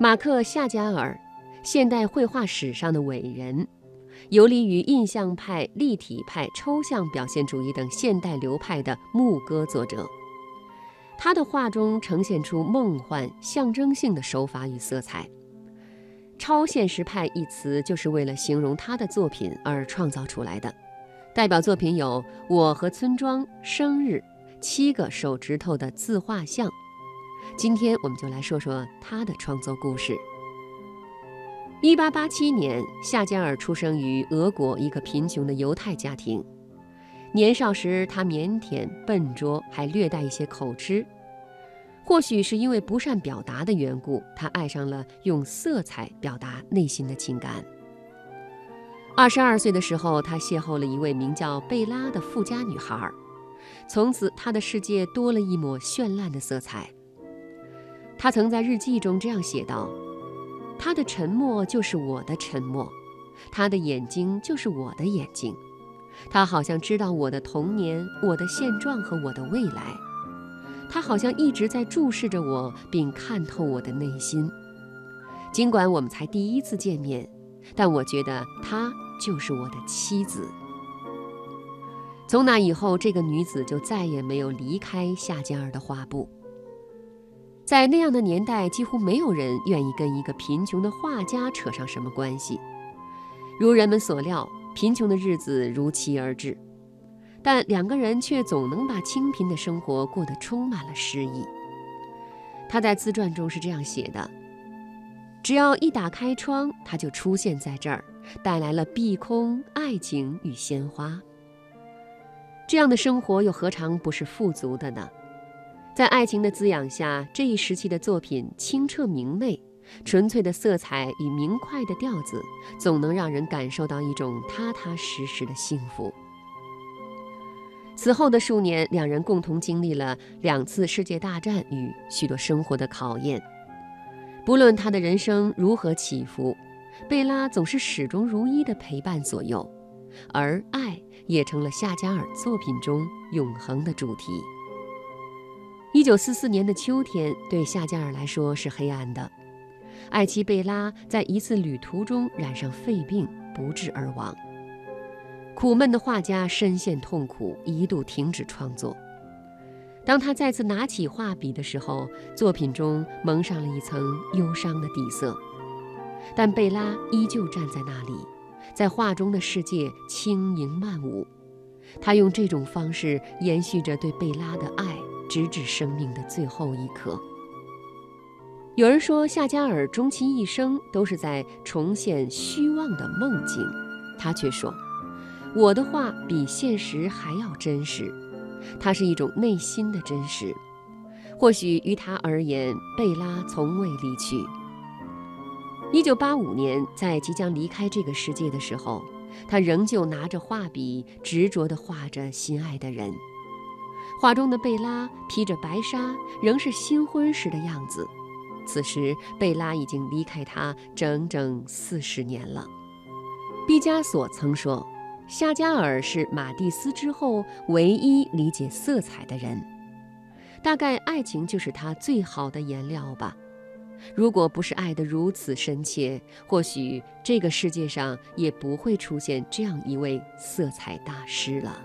马克·夏加尔，现代绘画史上的伟人，游离于印象派、立体派、抽象表现主义等现代流派的牧歌作者。他的画中呈现出梦幻、象征性的手法与色彩。超现实派一词就是为了形容他的作品而创造出来的。代表作品有《我和村庄》《生日》《七个手指头的自画像》。今天我们就来说说他的创作故事。一八八七年，夏加尔出生于俄国一个贫穷的犹太家庭。年少时，他腼腆笨拙，还略带一些口吃。或许是因为不善表达的缘故，他爱上了用色彩表达内心的情感。二十二岁的时候，他邂逅了一位名叫贝拉的富家女孩，从此他的世界多了一抹绚烂的色彩。他曾在日记中这样写道：“他的沉默就是我的沉默，他的眼睛就是我的眼睛，他好像知道我的童年、我的现状和我的未来，他好像一直在注视着我，并看透我的内心。尽管我们才第一次见面，但我觉得她就是我的妻子。”从那以后，这个女子就再也没有离开夏加尔的画布。在那样的年代，几乎没有人愿意跟一个贫穷的画家扯上什么关系。如人们所料，贫穷的日子如期而至，但两个人却总能把清贫的生活过得充满了诗意。他在自传中是这样写的：“只要一打开窗，他就出现在这儿，带来了碧空、爱情与鲜花。这样的生活又何尝不是富足的呢？”在爱情的滋养下，这一时期的作品清澈明媚，纯粹的色彩与明快的调子，总能让人感受到一种踏踏实实的幸福。此后的数年，两人共同经历了两次世界大战与许多生活的考验。不论他的人生如何起伏，贝拉总是始终如一的陪伴左右，而爱也成了夏加尔作品中永恒的主题。一九四四年的秋天对夏加尔来说是黑暗的，爱妻贝拉在一次旅途中染上肺病，不治而亡。苦闷的画家深陷痛苦，一度停止创作。当他再次拿起画笔的时候，作品中蒙上了一层忧伤的底色，但贝拉依旧站在那里，在画中的世界轻盈曼舞。他用这种方式延续着对贝拉的爱。直至生命的最后一刻。有人说，夏加尔终其一生都是在重现虚妄的梦境，他却说：“我的画比现实还要真实，它是一种内心的真实。”或许于他而言，贝拉从未离去。一九八五年，在即将离开这个世界的时候，他仍旧拿着画笔，执着地画着心爱的人。画中的贝拉披着白纱，仍是新婚时的样子。此时，贝拉已经离开他整整四十年了。毕加索曾说：“夏加尔是马蒂斯之后唯一理解色彩的人。大概爱情就是他最好的颜料吧。如果不是爱得如此深切，或许这个世界上也不会出现这样一位色彩大师了。”